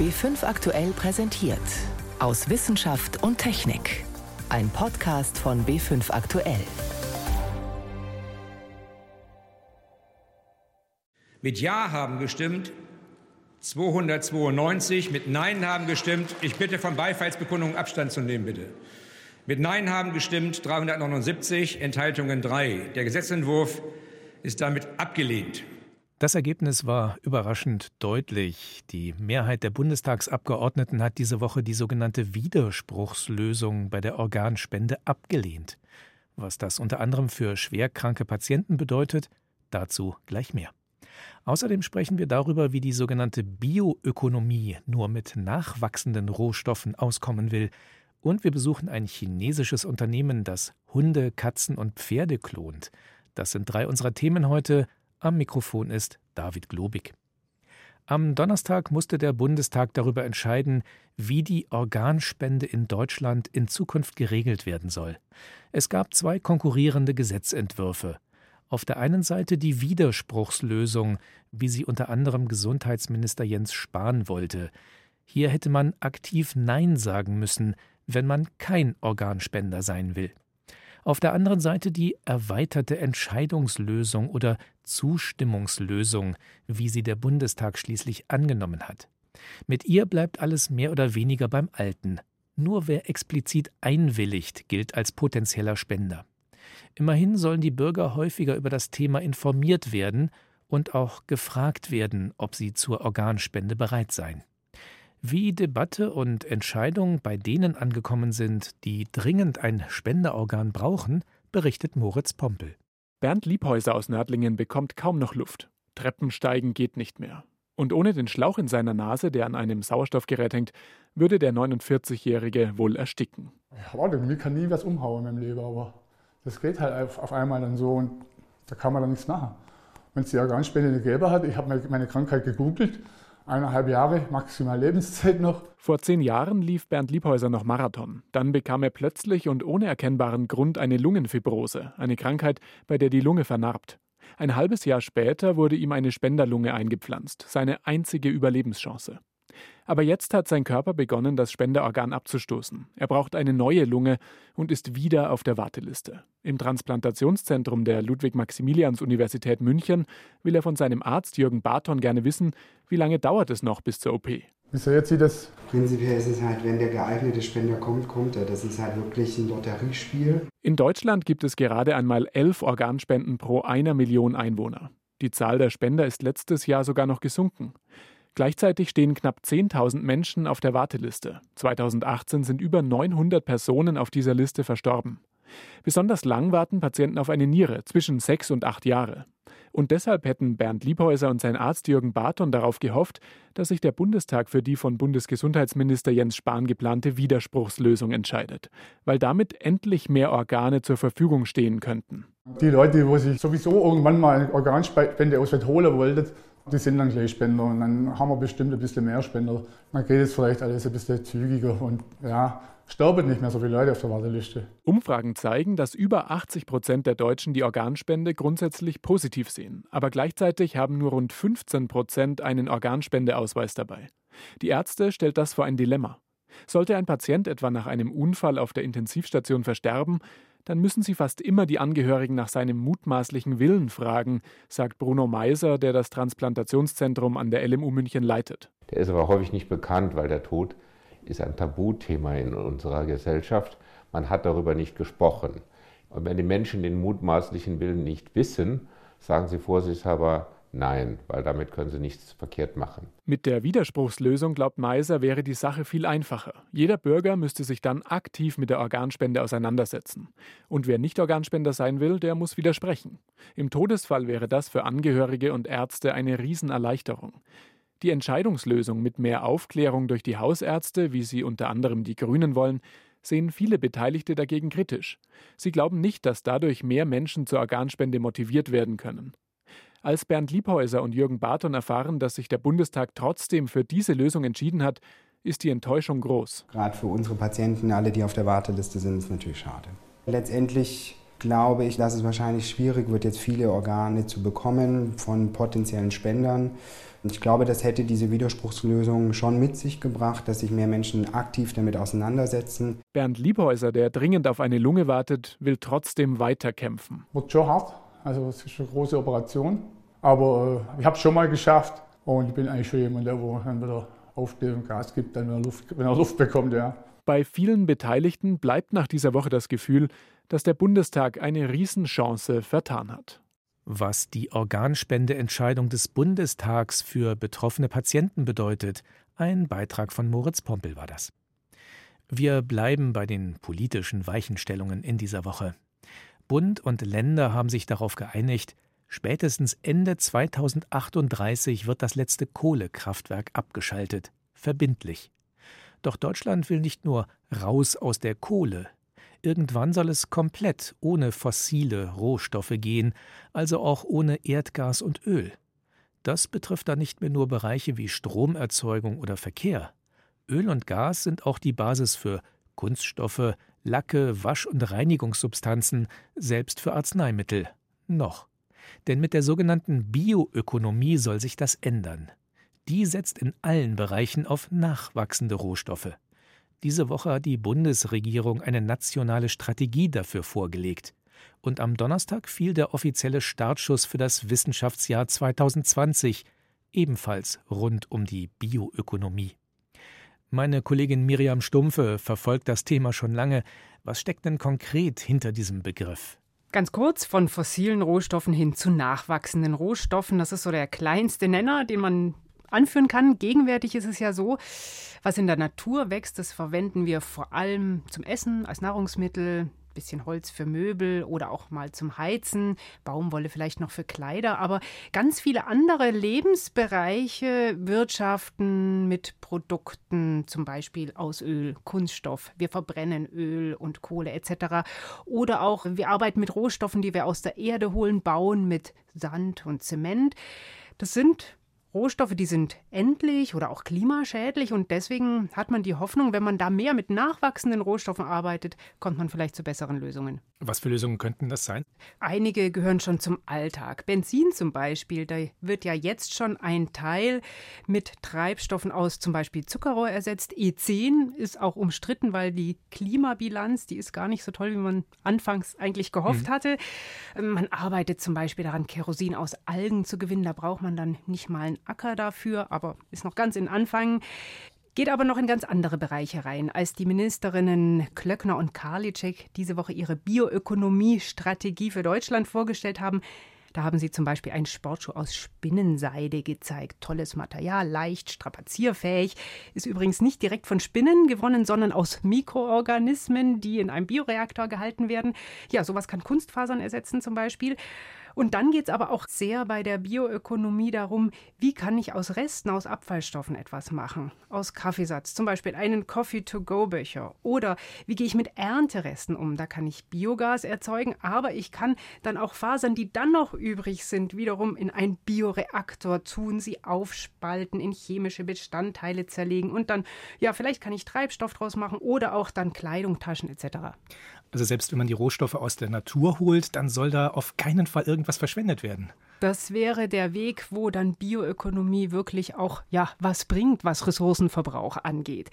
B5 aktuell präsentiert. Aus Wissenschaft und Technik. Ein Podcast von B5 aktuell. Mit Ja haben gestimmt 292, mit Nein haben gestimmt. Ich bitte von Beifallsbekundungen Abstand zu nehmen, bitte. Mit Nein haben gestimmt 379, Enthaltungen 3. Der Gesetzentwurf ist damit abgelehnt. Das Ergebnis war überraschend deutlich. Die Mehrheit der Bundestagsabgeordneten hat diese Woche die sogenannte Widerspruchslösung bei der Organspende abgelehnt. Was das unter anderem für schwerkranke Patienten bedeutet, dazu gleich mehr. Außerdem sprechen wir darüber, wie die sogenannte Bioökonomie nur mit nachwachsenden Rohstoffen auskommen will. Und wir besuchen ein chinesisches Unternehmen, das Hunde, Katzen und Pferde klont. Das sind drei unserer Themen heute. Am Mikrofon ist David Globig. Am Donnerstag musste der Bundestag darüber entscheiden, wie die Organspende in Deutschland in Zukunft geregelt werden soll. Es gab zwei konkurrierende Gesetzentwürfe. Auf der einen Seite die Widerspruchslösung, wie sie unter anderem Gesundheitsminister Jens Spahn wollte. Hier hätte man aktiv Nein sagen müssen, wenn man kein Organspender sein will. Auf der anderen Seite die erweiterte Entscheidungslösung oder Zustimmungslösung, wie sie der Bundestag schließlich angenommen hat. Mit ihr bleibt alles mehr oder weniger beim Alten. Nur wer explizit einwilligt, gilt als potenzieller Spender. Immerhin sollen die Bürger häufiger über das Thema informiert werden und auch gefragt werden, ob sie zur Organspende bereit seien. Wie Debatte und Entscheidung bei denen angekommen sind, die dringend ein Spenderorgan brauchen, berichtet Moritz Pompel. Bernd Liebhäuser aus Nördlingen bekommt kaum noch Luft. Treppensteigen geht nicht mehr. Und ohne den Schlauch in seiner Nase, der an einem Sauerstoffgerät hängt, würde der 49-Jährige wohl ersticken. Ja, warte, mir kann nie was umhauen in meinem Leben, aber das geht halt auf, einmal dann so und da kann man dann nichts machen. Wenn es die Organspende nicht gegeben hat, ich habe meine Krankheit gegoogelt, eineinhalb Jahre maximal Lebenszeit noch. Vor zehn Jahren lief Bernd Liebhäuser noch Marathon. Dann bekam er plötzlich und ohne erkennbaren Grund eine Lungenfibrose, eine Krankheit, bei der die Lunge vernarbt. Ein halbes Jahr später wurde ihm eine Spenderlunge eingepflanzt, seine einzige Überlebenschance. Aber jetzt hat sein Körper begonnen, das Spenderorgan abzustoßen. Er braucht eine neue Lunge und ist wieder auf der Warteliste. Im Transplantationszentrum der Ludwig-Maximilians-Universität München will er von seinem Arzt Jürgen Barton gerne wissen, wie lange dauert es noch bis zur OP. Wie sehr jetzt sieht das? Prinzipiell ist es halt, wenn der geeignete Spender kommt, kommt er. Das ist halt wirklich ein Lotteriespiel. In Deutschland gibt es gerade einmal elf Organspenden pro einer Million Einwohner. Die Zahl der Spender ist letztes Jahr sogar noch gesunken. Gleichzeitig stehen knapp 10.000 Menschen auf der Warteliste. 2018 sind über 900 Personen auf dieser Liste verstorben. Besonders lang warten Patienten auf eine Niere, zwischen sechs und acht Jahre. Und deshalb hätten Bernd Liebhäuser und sein Arzt Jürgen Barton darauf gehofft, dass sich der Bundestag für die von Bundesgesundheitsminister Jens Spahn geplante Widerspruchslösung entscheidet, weil damit endlich mehr Organe zur Verfügung stehen könnten. Die Leute, die sich sowieso irgendwann mal eine Organspende aus holen wollten, die sind dann gleich Spender und dann haben wir bestimmt ein bisschen mehr Spender. Dann geht es vielleicht alles ein bisschen zügiger und ja, sterben nicht mehr so viele Leute auf der Warteliste. Umfragen zeigen, dass über 80 Prozent der Deutschen die Organspende grundsätzlich positiv sehen. Aber gleichzeitig haben nur rund 15 Prozent einen Organspendeausweis dabei. Die Ärzte stellt das vor ein Dilemma. Sollte ein Patient etwa nach einem Unfall auf der Intensivstation versterben, dann müssen sie fast immer die Angehörigen nach seinem mutmaßlichen Willen fragen, sagt Bruno Meiser, der das Transplantationszentrum an der LMU München leitet. Der ist aber häufig nicht bekannt, weil der Tod ist ein Tabuthema in unserer Gesellschaft. Man hat darüber nicht gesprochen. Und wenn die Menschen den mutmaßlichen Willen nicht wissen, sagen sie vorsichtshalber, Nein, weil damit können sie nichts verkehrt machen. Mit der Widerspruchslösung, glaubt Meiser, wäre die Sache viel einfacher. Jeder Bürger müsste sich dann aktiv mit der Organspende auseinandersetzen. Und wer nicht Organspender sein will, der muss widersprechen. Im Todesfall wäre das für Angehörige und Ärzte eine Riesenerleichterung. Die Entscheidungslösung mit mehr Aufklärung durch die Hausärzte, wie sie unter anderem die Grünen wollen, sehen viele Beteiligte dagegen kritisch. Sie glauben nicht, dass dadurch mehr Menschen zur Organspende motiviert werden können. Als Bernd Liebhäuser und Jürgen Barton erfahren, dass sich der Bundestag trotzdem für diese Lösung entschieden hat, ist die Enttäuschung groß. Gerade für unsere Patienten, alle, die auf der Warteliste sind, ist es natürlich schade. Letztendlich glaube ich, dass es wahrscheinlich schwierig wird, jetzt viele Organe zu bekommen von potenziellen Spendern. Und ich glaube, das hätte diese Widerspruchslösung schon mit sich gebracht, dass sich mehr Menschen aktiv damit auseinandersetzen. Bernd Liebhäuser, der dringend auf eine Lunge wartet, will trotzdem weiterkämpfen. Wird schon hart, also es ist eine große Operation. Aber äh, ich habe es schon mal geschafft und ich bin eigentlich schon jemand, der wo dann wieder aufsteht und Gas gibt, dann, wenn er Luft, wenn er Luft bekommt, ja. Bei vielen Beteiligten bleibt nach dieser Woche das Gefühl, dass der Bundestag eine Riesenchance vertan hat. Was die Organspendeentscheidung des Bundestags für betroffene Patienten bedeutet, ein Beitrag von Moritz Pompel war das. Wir bleiben bei den politischen Weichenstellungen in dieser Woche. Bund und Länder haben sich darauf geeinigt, spätestens Ende 2038 wird das letzte Kohlekraftwerk abgeschaltet, verbindlich. Doch Deutschland will nicht nur raus aus der Kohle. Irgendwann soll es komplett ohne fossile Rohstoffe gehen, also auch ohne Erdgas und Öl. Das betrifft dann nicht mehr nur Bereiche wie Stromerzeugung oder Verkehr. Öl und Gas sind auch die Basis für Kunststoffe, Lacke, Wasch- und Reinigungssubstanzen, selbst für Arzneimittel. Noch. Denn mit der sogenannten Bioökonomie soll sich das ändern. Die setzt in allen Bereichen auf nachwachsende Rohstoffe. Diese Woche hat die Bundesregierung eine nationale Strategie dafür vorgelegt. Und am Donnerstag fiel der offizielle Startschuss für das Wissenschaftsjahr 2020, ebenfalls rund um die Bioökonomie. Meine Kollegin Miriam Stumpfe verfolgt das Thema schon lange. Was steckt denn konkret hinter diesem Begriff? Ganz kurz, von fossilen Rohstoffen hin zu nachwachsenden Rohstoffen. Das ist so der kleinste Nenner, den man anführen kann. Gegenwärtig ist es ja so, was in der Natur wächst, das verwenden wir vor allem zum Essen, als Nahrungsmittel, bisschen Holz für Möbel oder auch mal zum Heizen, Baumwolle vielleicht noch für Kleider, aber ganz viele andere Lebensbereiche wirtschaften mit Produkten, zum Beispiel aus Öl, Kunststoff. Wir verbrennen Öl und Kohle etc. Oder auch wir arbeiten mit Rohstoffen, die wir aus der Erde holen, bauen mit Sand und Zement. Das sind Rohstoffe, die sind endlich oder auch klimaschädlich und deswegen hat man die Hoffnung, wenn man da mehr mit nachwachsenden Rohstoffen arbeitet, kommt man vielleicht zu besseren Lösungen. Was für Lösungen könnten das sein? Einige gehören schon zum Alltag. Benzin zum Beispiel, da wird ja jetzt schon ein Teil mit Treibstoffen aus zum Beispiel Zuckerrohr ersetzt. E10 ist auch umstritten, weil die Klimabilanz, die ist gar nicht so toll, wie man anfangs eigentlich gehofft mhm. hatte. Man arbeitet zum Beispiel daran, Kerosin aus Algen zu gewinnen. Da braucht man dann nicht mal einen Acker dafür, aber ist noch ganz in Anfang. Geht aber noch in ganz andere Bereiche rein. Als die Ministerinnen Klöckner und Karliczek diese Woche ihre Bioökonomie-Strategie für Deutschland vorgestellt haben, da haben sie zum Beispiel einen Sportschuh aus Spinnenseide gezeigt. Tolles Material, leicht, strapazierfähig. Ist übrigens nicht direkt von Spinnen gewonnen, sondern aus Mikroorganismen, die in einem Bioreaktor gehalten werden. Ja, sowas kann Kunstfasern ersetzen zum Beispiel. Und dann geht es aber auch sehr bei der Bioökonomie darum, wie kann ich aus Resten, aus Abfallstoffen etwas machen? Aus Kaffeesatz, zum Beispiel einen Coffee-to-go-Becher. Oder wie gehe ich mit Ernteresten um? Da kann ich Biogas erzeugen, aber ich kann dann auch Fasern, die dann noch übrig sind, wiederum in einen Bioreaktor tun, sie aufspalten, in chemische Bestandteile zerlegen und dann, ja, vielleicht kann ich Treibstoff draus machen oder auch dann Kleidung, Taschen etc. Also selbst wenn man die Rohstoffe aus der Natur holt, dann soll da auf keinen Fall irgendwas verschwendet werden. Das wäre der Weg, wo dann Bioökonomie wirklich auch ja was bringt, was Ressourcenverbrauch angeht.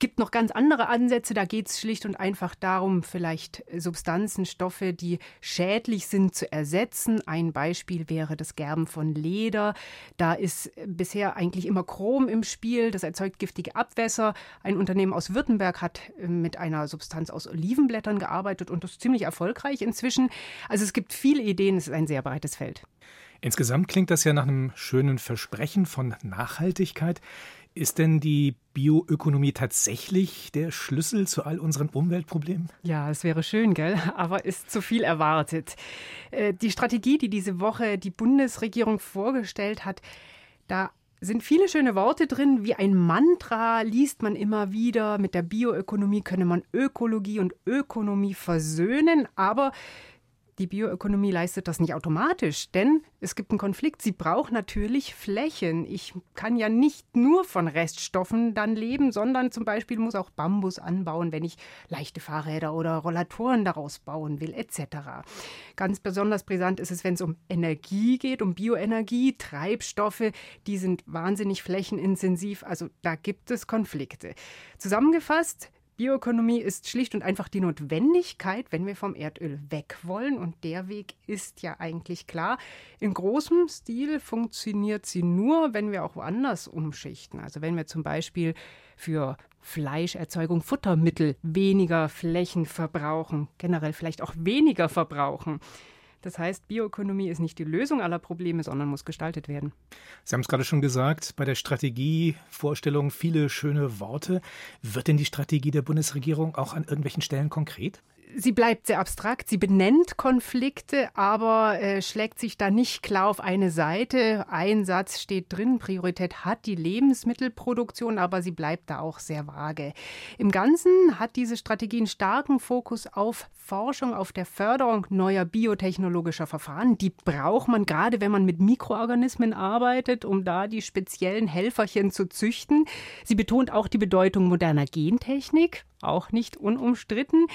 Gibt noch ganz andere Ansätze, da geht es schlicht und einfach darum, vielleicht Substanzen, Stoffe, die schädlich sind, zu ersetzen. Ein Beispiel wäre das Gerben von Leder. Da ist bisher eigentlich immer Chrom im Spiel, das erzeugt giftige Abwässer. Ein Unternehmen aus Württemberg hat äh, mit einer Substanz aus Olivenblättern gearbeitet und das ziemlich erfolgreich inzwischen. Also es gibt viele Ideen, es ist ein sehr breites Feld. Insgesamt klingt das ja nach einem schönen Versprechen von Nachhaltigkeit. Ist denn die Bioökonomie tatsächlich der Schlüssel zu all unseren Umweltproblemen? Ja, es wäre schön, gell? Aber ist zu viel erwartet. Äh, die Strategie, die diese Woche die Bundesregierung vorgestellt hat, da sind viele schöne Worte drin. Wie ein Mantra liest man immer wieder. Mit der Bioökonomie könne man Ökologie und Ökonomie versöhnen. Aber Die Bioökonomie leistet das nicht automatisch, denn es gibt einen Konflikt. Sie braucht natürlich Flächen. Ich kann ja nicht nur von Reststoffen dann leben, sondern zum Beispiel muss auch Bambus anbauen, wenn ich leichte Fahrräder oder Rollatoren daraus bauen will, etc. Ganz besonders brisant ist es, wenn es um Energie geht, um Bioenergie, Treibstoffe, die sind wahnsinnig flächenintensiv. Also da gibt es Konflikte. Zusammengefasst, Bioökonomie ist schlicht und einfach die Notwendigkeit, wenn wir vom Erdöl weg wollen. Und der Weg ist ja eigentlich klar. In großem Stil funktioniert sie nur, wenn wir auch woanders umschichten. Also wenn wir zum Beispiel für Fleischerzeugung, Futtermittel weniger Flächen verbrauchen, generell vielleicht auch weniger verbrauchen. Das heißt, Bioökonomie ist nicht die Lösung aller Probleme, sondern muss gestaltet werden. Sie haben es gerade schon gesagt, bei der Strategievorstellung viele schöne Worte. Wird denn die Strategie der Bundesregierung auch an irgendwelchen Stellen konkret? Sie bleibt sehr abstrakt, sie benennt Konflikte, aber äh, schlägt sich da nicht klar auf eine Seite. Ein Satz steht drin, Priorität hat die Lebensmittelproduktion, aber sie bleibt da auch sehr vage. Im Ganzen hat diese Strategie einen starken Fokus auf Forschung, auf der Förderung neuer biotechnologischer Verfahren. Die braucht man gerade, wenn man mit Mikroorganismen arbeitet, um da die speziellen Helferchen zu züchten. Sie betont auch die Bedeutung moderner Gentechnik, auch nicht unumstritten.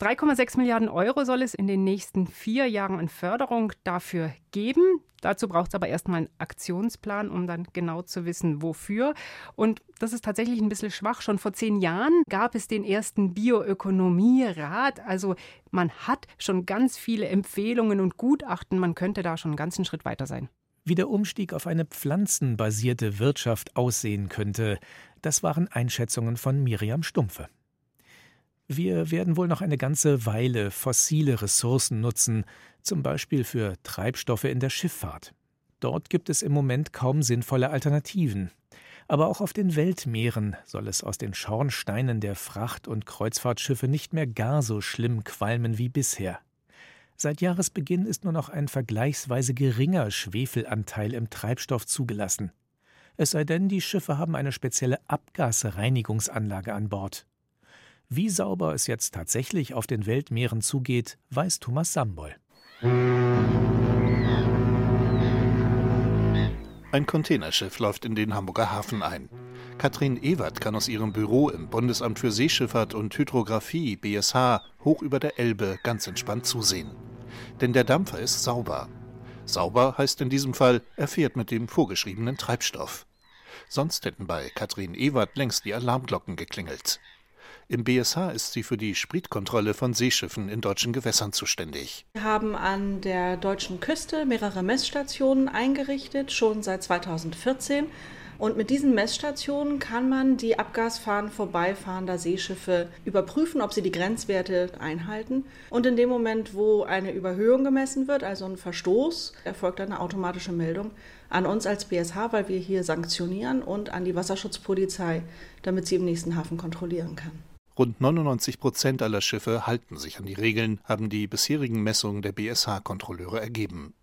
3,6 Milliarden Euro soll es in den nächsten vier Jahren an Förderung dafür geben. Dazu braucht es aber erstmal einen Aktionsplan, um dann genau zu wissen, wofür. Und das ist tatsächlich ein bisschen schwach. Schon vor zehn Jahren gab es den ersten Bioökonomierat. Also man hat schon ganz viele Empfehlungen und Gutachten. Man könnte da schon einen ganzen Schritt weiter sein. Wie der Umstieg auf eine pflanzenbasierte Wirtschaft aussehen könnte, das waren Einschätzungen von Miriam Stumpfe. Wir werden wohl noch eine ganze Weile fossile Ressourcen nutzen, zum Beispiel für Treibstoffe in der Schifffahrt. Dort gibt es im Moment kaum sinnvolle Alternativen. Aber auch auf den Weltmeeren soll es aus den Schornsteinen der Fracht- und Kreuzfahrtschiffe nicht mehr gar so schlimm qualmen wie bisher. Seit Jahresbeginn ist nur noch ein vergleichsweise geringer Schwefelanteil im Treibstoff zugelassen. Es sei denn, die Schiffe haben eine spezielle Abgasreinigungsanlage an Bord. Wie sauber es jetzt tatsächlich auf den Weltmeeren zugeht, weiß Thomas Sambol. Ein Containerschiff läuft in den Hamburger Hafen ein. Katrin Ewert kann aus ihrem Büro im Bundesamt für Seeschifffahrt und Hydrographie BSH hoch über der Elbe ganz entspannt zusehen. Denn der Dampfer ist sauber. Sauber heißt in diesem Fall, er fährt mit dem vorgeschriebenen Treibstoff. Sonst hätten bei Katrin Ewert längst die Alarmglocken geklingelt. Im BSH ist sie für die Spritkontrolle von Seeschiffen in deutschen Gewässern zuständig. Wir haben an der deutschen Küste mehrere Messstationen eingerichtet, schon seit 2014. Und mit diesen Messstationen kann man die Abgasfahren vorbeifahrender Seeschiffe überprüfen, ob sie die Grenzwerte einhalten. Und in dem Moment, wo eine Überhöhung gemessen wird, also ein Verstoß, erfolgt eine automatische Meldung an uns als BSH, weil wir hier sanktionieren und an die Wasserschutzpolizei, damit sie im nächsten Hafen kontrollieren kann. Rund 99 Prozent aller Schiffe halten sich an die Regeln, haben die bisherigen Messungen der BSH-Kontrolleure ergeben.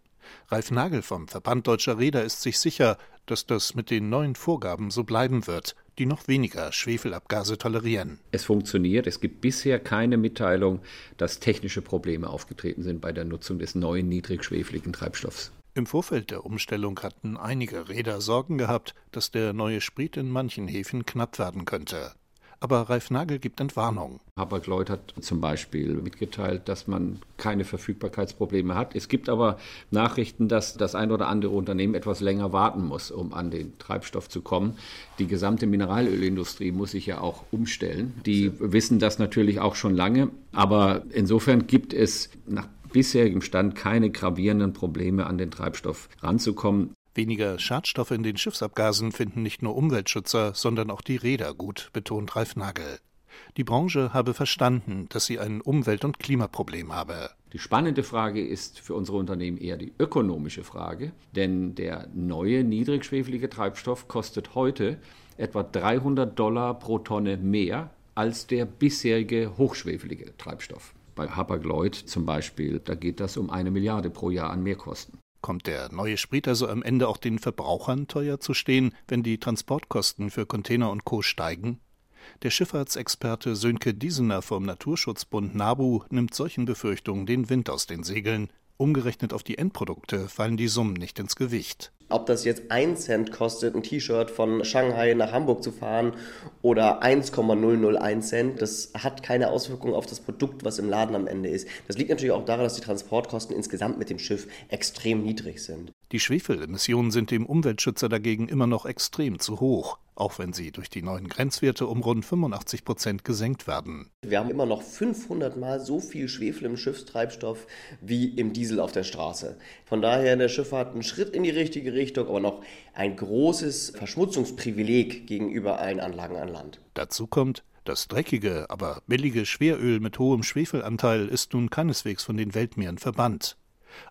Ralf Nagel vom Verband Deutscher Räder ist sich sicher, dass das mit den neuen Vorgaben so bleiben wird, die noch weniger Schwefelabgase tolerieren. Es funktioniert. Es gibt bisher keine Mitteilung, dass technische Probleme aufgetreten sind bei der Nutzung des neuen niedrigschwefeligen Treibstoffs. Im Vorfeld der Umstellung hatten einige Räder Sorgen gehabt, dass der neue Sprit in manchen Häfen knapp werden könnte. Aber Ralf Nagel gibt Entwarnung. Hapag-Lloyd hat zum Beispiel mitgeteilt, dass man keine Verfügbarkeitsprobleme hat. Es gibt aber Nachrichten, dass das ein oder andere Unternehmen etwas länger warten muss, um an den Treibstoff zu kommen. Die gesamte Mineralölindustrie muss sich ja auch umstellen. Die wissen das natürlich auch schon lange. Aber insofern gibt es nach bisherigem Stand keine gravierenden Probleme, an den Treibstoff ranzukommen. Weniger Schadstoffe in den Schiffsabgasen finden nicht nur Umweltschützer, sondern auch die Räder gut, betont Ralf Nagel. Die Branche habe verstanden, dass sie ein Umwelt- und Klimaproblem habe. Die spannende Frage ist für unsere Unternehmen eher die ökonomische Frage, denn der neue niedrigschwefelige Treibstoff kostet heute etwa 300 Dollar pro Tonne mehr als der bisherige hochschwefelige Treibstoff. Bei Hapag-Lloyd zum Beispiel, da geht das um eine Milliarde pro Jahr an Mehrkosten. Kommt der neue Sprit also am Ende auch den Verbrauchern teuer zu stehen, wenn die Transportkosten für Container und Co. steigen? Der Schifffahrtsexperte Sönke Diesener vom Naturschutzbund NABU nimmt solchen Befürchtungen den Wind aus den Segeln. Umgerechnet auf die Endprodukte fallen die Summen nicht ins Gewicht. Ob das jetzt 1 Cent kostet, ein T-Shirt von Shanghai nach Hamburg zu fahren oder 1,001 Cent, das hat keine Auswirkung auf das Produkt, was im Laden am Ende ist. Das liegt natürlich auch daran, dass die Transportkosten insgesamt mit dem Schiff extrem niedrig sind. Die Schwefelemissionen sind dem Umweltschützer dagegen immer noch extrem zu hoch, auch wenn sie durch die neuen Grenzwerte um rund 85 Prozent gesenkt werden. Wir haben immer noch 500 Mal so viel Schwefel im Schiffstreibstoff wie im Diesel auf der Straße. Von daher der Schifffahrt ein Schritt in die richtige Richtung, aber noch ein großes Verschmutzungsprivileg gegenüber allen Anlagen an Land. Dazu kommt, das dreckige, aber billige Schweröl mit hohem Schwefelanteil ist nun keineswegs von den Weltmeeren verbannt.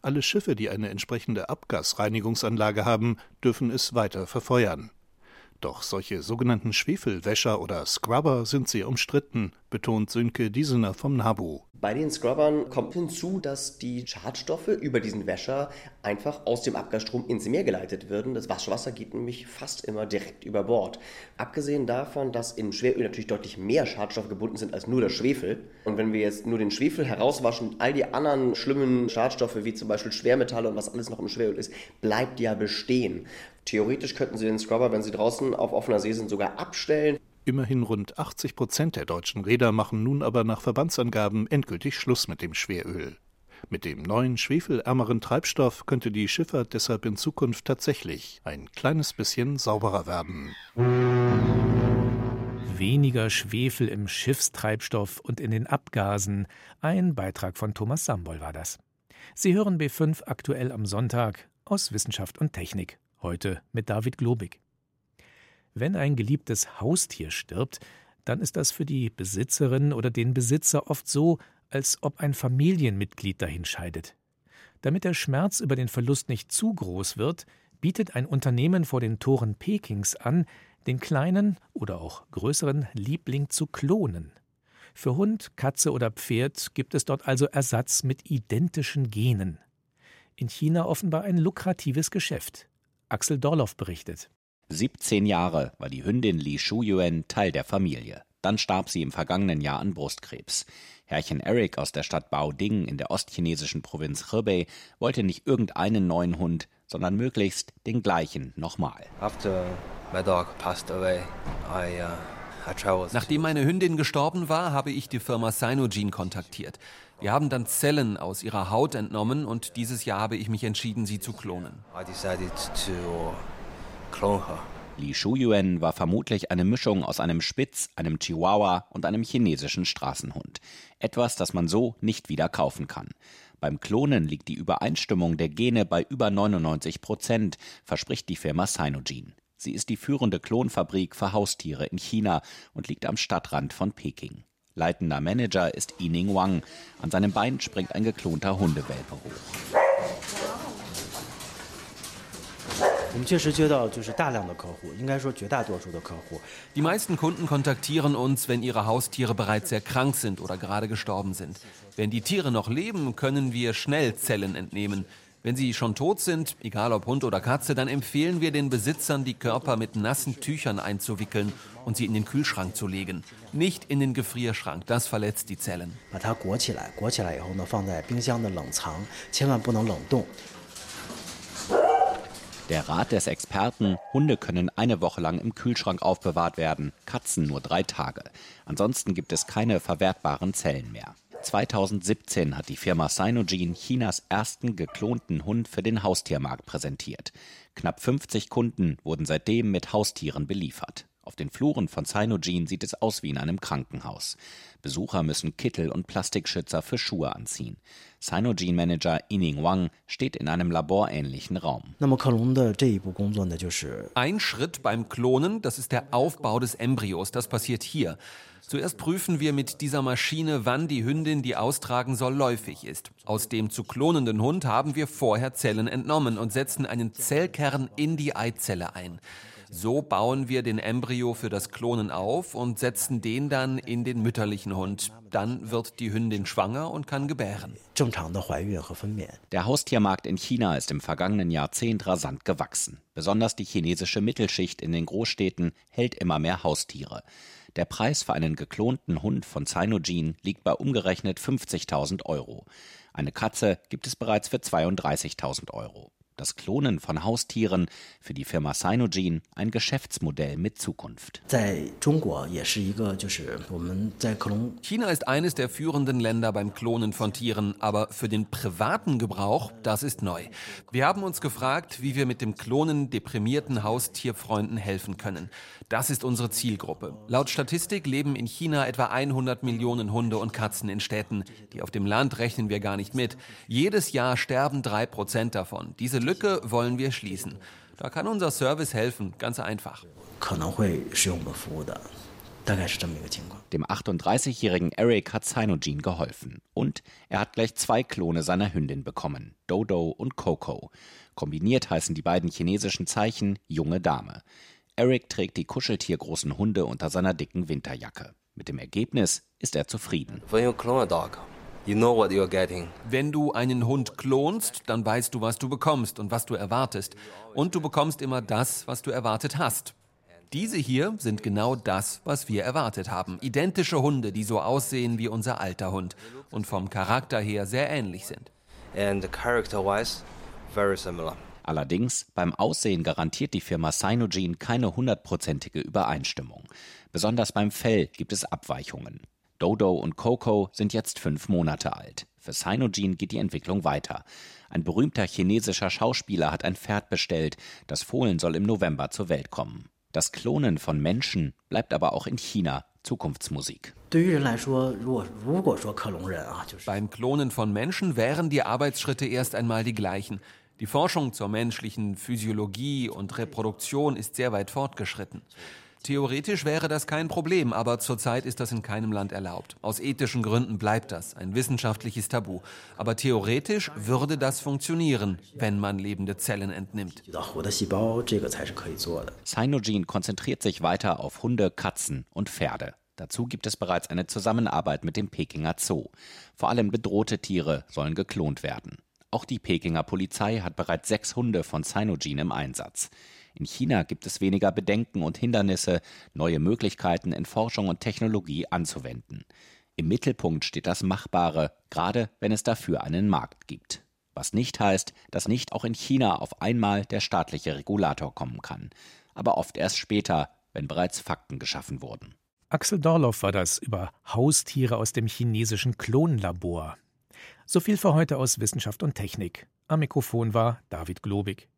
Alle Schiffe, die eine entsprechende Abgasreinigungsanlage haben, dürfen es weiter verfeuern. Doch solche sogenannten Schwefelwäscher oder Scrubber sind sehr umstritten, betont Sönke Diesener vom NABU. Bei den Scrubbern kommt hinzu, dass die Schadstoffe über diesen Wäscher einfach aus dem Abgasstrom ins Meer geleitet werden. Das Waschwasser geht nämlich fast immer direkt über Bord. Abgesehen davon, dass im Schweröl natürlich deutlich mehr Schadstoffe gebunden sind als nur der Schwefel. Und wenn wir jetzt nur den Schwefel herauswaschen, all die anderen schlimmen Schadstoffe, wie zum Beispiel Schwermetalle und was alles noch im Schweröl ist, bleibt ja bestehen. Theoretisch könnten Sie den Scrubber, wenn Sie draußen auf offener See sind, sogar abstellen. Immerhin rund 80 Prozent der deutschen Räder machen nun aber nach Verbandsangaben endgültig Schluss mit dem Schweröl. Mit dem neuen schwefelärmeren Treibstoff könnte die Schifffahrt deshalb in Zukunft tatsächlich ein kleines bisschen sauberer werden. Weniger Schwefel im Schiffstreibstoff und in den Abgasen. Ein Beitrag von Thomas Sambol war das. Sie hören B5 aktuell am Sonntag aus Wissenschaft und Technik. Heute mit David Globig. Wenn ein geliebtes Haustier stirbt, dann ist das für die Besitzerin oder den Besitzer oft so, als ob ein Familienmitglied dahin scheidet. Damit der Schmerz über den Verlust nicht zu groß wird, bietet ein Unternehmen vor den Toren Pekings an, den kleinen oder auch größeren Liebling zu klonen. Für Hund, Katze oder Pferd gibt es dort also Ersatz mit identischen Genen. In China offenbar ein lukratives Geschäft. Axel Dorloff berichtet. 17 Jahre war die Hündin Li Shuyuan Teil der Familie. Dann starb sie im vergangenen Jahr an Brustkrebs. Herrchen Eric aus der Stadt Baoding in der ostchinesischen Provinz Hebei wollte nicht irgendeinen neuen Hund, sondern möglichst den gleichen nochmal. Uh, Nachdem meine Hündin gestorben war, habe ich die Firma Sinogene kontaktiert. Wir haben dann Zellen aus ihrer Haut entnommen und dieses Jahr habe ich mich entschieden, sie zu klonen. Li Shuyuan war vermutlich eine Mischung aus einem Spitz, einem Chihuahua und einem chinesischen Straßenhund. Etwas, das man so nicht wieder kaufen kann. Beim Klonen liegt die Übereinstimmung der Gene bei über 99 Prozent, verspricht die Firma Sinogene. Sie ist die führende Klonfabrik für Haustiere in China und liegt am Stadtrand von Peking. Leitender Manager ist Yining Wang. An seinem Bein springt ein geklonter Hundewelpe hoch. Die meisten Kunden kontaktieren uns, wenn ihre Haustiere bereits sehr krank sind oder gerade gestorben sind. Wenn die Tiere noch leben, können wir schnell Zellen entnehmen. Wenn sie schon tot sind, egal ob Hund oder Katze, dann empfehlen wir den Besitzern, die Körper mit nassen Tüchern einzuwickeln und sie in den Kühlschrank zu legen. Nicht in den Gefrierschrank, das verletzt die Zellen. Der Rat des Experten, Hunde können eine Woche lang im Kühlschrank aufbewahrt werden, Katzen nur drei Tage. Ansonsten gibt es keine verwertbaren Zellen mehr. 2017 hat die Firma Sinogene Chinas ersten geklonten Hund für den Haustiermarkt präsentiert. Knapp 50 Kunden wurden seitdem mit Haustieren beliefert. Auf den Fluren von Sinogene sieht es aus wie in einem Krankenhaus. Besucher müssen Kittel und Plastikschützer für Schuhe anziehen. Sinogene-Manager Ining Wang steht in einem laborähnlichen Raum. Ein Schritt beim Klonen, das ist der Aufbau des Embryos. Das passiert hier. Zuerst prüfen wir mit dieser Maschine, wann die Hündin, die austragen soll, läufig ist. Aus dem zu klonenden Hund haben wir vorher Zellen entnommen und setzen einen Zellkern in die Eizelle ein. So bauen wir den Embryo für das Klonen auf und setzen den dann in den mütterlichen Hund. Dann wird die Hündin schwanger und kann gebären. Der Haustiermarkt in China ist im vergangenen Jahrzehnt rasant gewachsen. Besonders die chinesische Mittelschicht in den Großstädten hält immer mehr Haustiere. Der Preis für einen geklonten Hund von Cyanogen liegt bei umgerechnet 50.000 Euro. Eine Katze gibt es bereits für 32.000 Euro. Das Klonen von Haustieren für die Firma Cyanogen ein Geschäftsmodell mit Zukunft. China ist eines der führenden Länder beim Klonen von Tieren, aber für den privaten Gebrauch, das ist neu. Wir haben uns gefragt, wie wir mit dem Klonen deprimierten Haustierfreunden helfen können. Das ist unsere Zielgruppe. Laut Statistik leben in China etwa 100 Millionen Hunde und Katzen in Städten. Die auf dem Land rechnen wir gar nicht mit. Jedes Jahr sterben drei Prozent davon. Diese Lücke wollen wir schließen. Da kann unser Service helfen, ganz einfach. Dem 38-jährigen Eric hat Cyanogen geholfen. Und er hat gleich zwei Klone seiner Hündin bekommen, Dodo und Coco. Kombiniert heißen die beiden chinesischen Zeichen junge Dame. Eric trägt die kuscheltiergroßen Hunde unter seiner dicken Winterjacke. Mit dem Ergebnis ist er zufrieden. Wenn du einen Hund klonst, dann weißt du, was du bekommst und was du erwartest. Und du bekommst immer das, was du erwartet hast. Diese hier sind genau das, was wir erwartet haben. Identische Hunde, die so aussehen wie unser alter Hund und vom Charakter her sehr ähnlich sind. And character-wise, very similar. Allerdings, beim Aussehen garantiert die Firma Cyanogen keine hundertprozentige Übereinstimmung. Besonders beim Fell gibt es Abweichungen. Dodo und Coco sind jetzt fünf Monate alt. Für Cyanogen geht die Entwicklung weiter. Ein berühmter chinesischer Schauspieler hat ein Pferd bestellt. Das Fohlen soll im November zur Welt kommen. Das Klonen von Menschen bleibt aber auch in China Zukunftsmusik. Beim Klonen von Menschen wären die Arbeitsschritte erst einmal die gleichen. Die Forschung zur menschlichen Physiologie und Reproduktion ist sehr weit fortgeschritten. Theoretisch wäre das kein Problem, aber zurzeit ist das in keinem Land erlaubt. Aus ethischen Gründen bleibt das ein wissenschaftliches Tabu. Aber theoretisch würde das funktionieren, wenn man lebende Zellen entnimmt. Cyanogen konzentriert sich weiter auf Hunde, Katzen und Pferde. Dazu gibt es bereits eine Zusammenarbeit mit dem Pekinger Zoo. Vor allem bedrohte Tiere sollen geklont werden. Auch die Pekinger Polizei hat bereits sechs Hunde von Cyanogen im Einsatz. In China gibt es weniger Bedenken und Hindernisse, neue Möglichkeiten in Forschung und Technologie anzuwenden. Im Mittelpunkt steht das Machbare, gerade wenn es dafür einen Markt gibt. Was nicht heißt, dass nicht auch in China auf einmal der staatliche Regulator kommen kann. Aber oft erst später, wenn bereits Fakten geschaffen wurden. Axel Dorloff war das über Haustiere aus dem chinesischen Klonlabor. So viel für heute aus Wissenschaft und Technik. Am Mikrofon war David Globig.